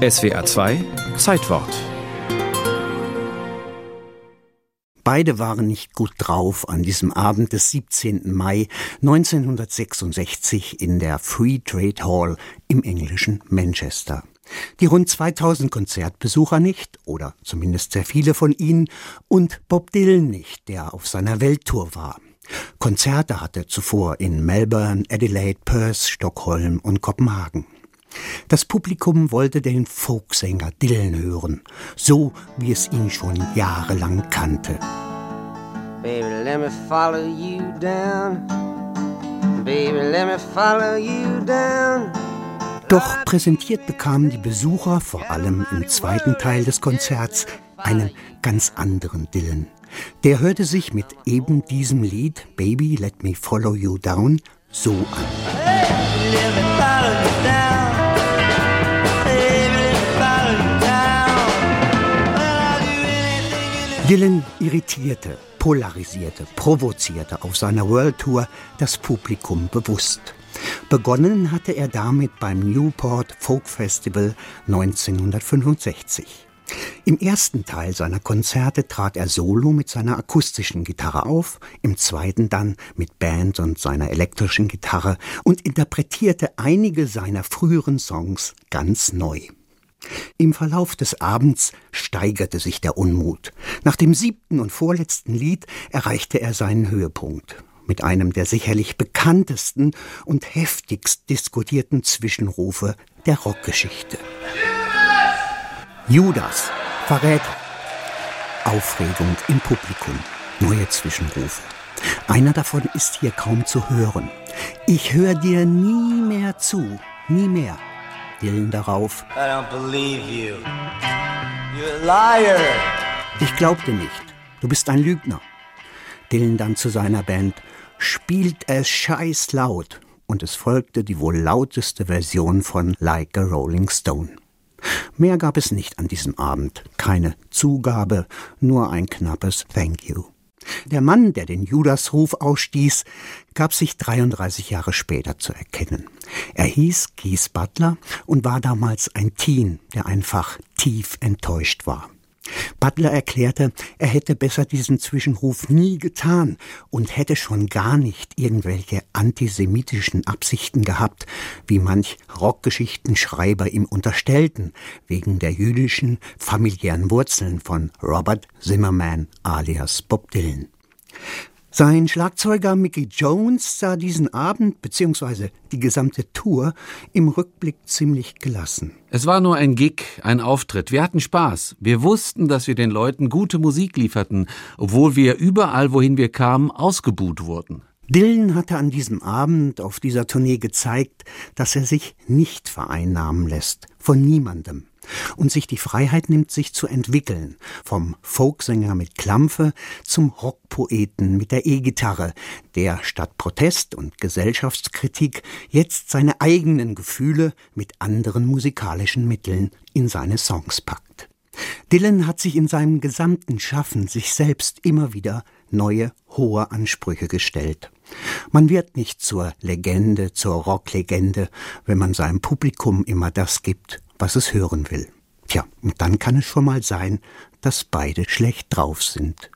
SWA 2 Zeitwort Beide waren nicht gut drauf an diesem Abend des 17. Mai 1966 in der Free Trade Hall im englischen Manchester. Die rund 2000 Konzertbesucher nicht, oder zumindest sehr viele von ihnen, und Bob Dylan nicht, der auf seiner Welttour war. Konzerte hatte zuvor in Melbourne, Adelaide, Perth, Stockholm und Kopenhagen. Das Publikum wollte den Folksänger Dylan hören, so wie es ihn schon jahrelang kannte. Baby, let me follow you down. Baby, let me follow you down. Doch präsentiert bekamen die Besucher, vor allem im zweiten Teil des Konzerts, einen ganz anderen Dylan. Der hörte sich mit eben diesem Lied Baby Let Me Follow You Down so an. Dylan irritierte, polarisierte, provozierte auf seiner World Tour das Publikum bewusst. Begonnen hatte er damit beim Newport Folk Festival 1965. Im ersten Teil seiner Konzerte trat er solo mit seiner akustischen Gitarre auf, im zweiten dann mit Band und seiner elektrischen Gitarre und interpretierte einige seiner früheren Songs ganz neu. Im Verlauf des Abends steigerte sich der Unmut. Nach dem siebten und vorletzten Lied erreichte er seinen Höhepunkt mit einem der sicherlich bekanntesten und heftigst diskutierten Zwischenrufe der Rockgeschichte. Judas, Verräter. Aufregung im Publikum, neue Zwischenrufe. Einer davon ist hier kaum zu hören. Ich höre dir nie mehr zu, nie mehr. Dylan darauf. Ich glaubte nicht. Du bist ein Lügner. Dylan dann zu seiner Band. Spielt es scheiß laut. Und es folgte die wohl lauteste Version von Like a Rolling Stone. Mehr gab es nicht an diesem Abend. Keine Zugabe, nur ein knappes Thank you. Der Mann, der den Judasruf ausstieß, gab sich 33 Jahre später zu erkennen. Er hieß Keith Butler und war damals ein Teen, der einfach tief enttäuscht war. Butler erklärte, er hätte besser diesen Zwischenruf nie getan und hätte schon gar nicht irgendwelche antisemitischen Absichten gehabt, wie manch Rockgeschichtenschreiber ihm unterstellten, wegen der jüdischen familiären Wurzeln von Robert Zimmerman alias Bob Dylan. Sein Schlagzeuger Mickey Jones sah diesen Abend bzw. die gesamte Tour im Rückblick ziemlich gelassen. Es war nur ein Gig, ein Auftritt. Wir hatten Spaß. Wir wussten, dass wir den Leuten gute Musik lieferten, obwohl wir überall, wohin wir kamen, ausgebuht wurden. Dylan hatte an diesem Abend auf dieser Tournee gezeigt, dass er sich nicht vereinnahmen lässt, von niemandem und sich die Freiheit nimmt, sich zu entwickeln, vom Folksänger mit Klampfe zum Rockpoeten mit der E-Gitarre, der statt Protest und Gesellschaftskritik jetzt seine eigenen Gefühle mit anderen musikalischen Mitteln in seine Songs packt. Dylan hat sich in seinem gesamten Schaffen sich selbst immer wieder neue, hohe Ansprüche gestellt. Man wird nicht zur Legende, zur Rocklegende, wenn man seinem Publikum immer das gibt, was es hören will. Tja, und dann kann es schon mal sein, dass beide schlecht drauf sind.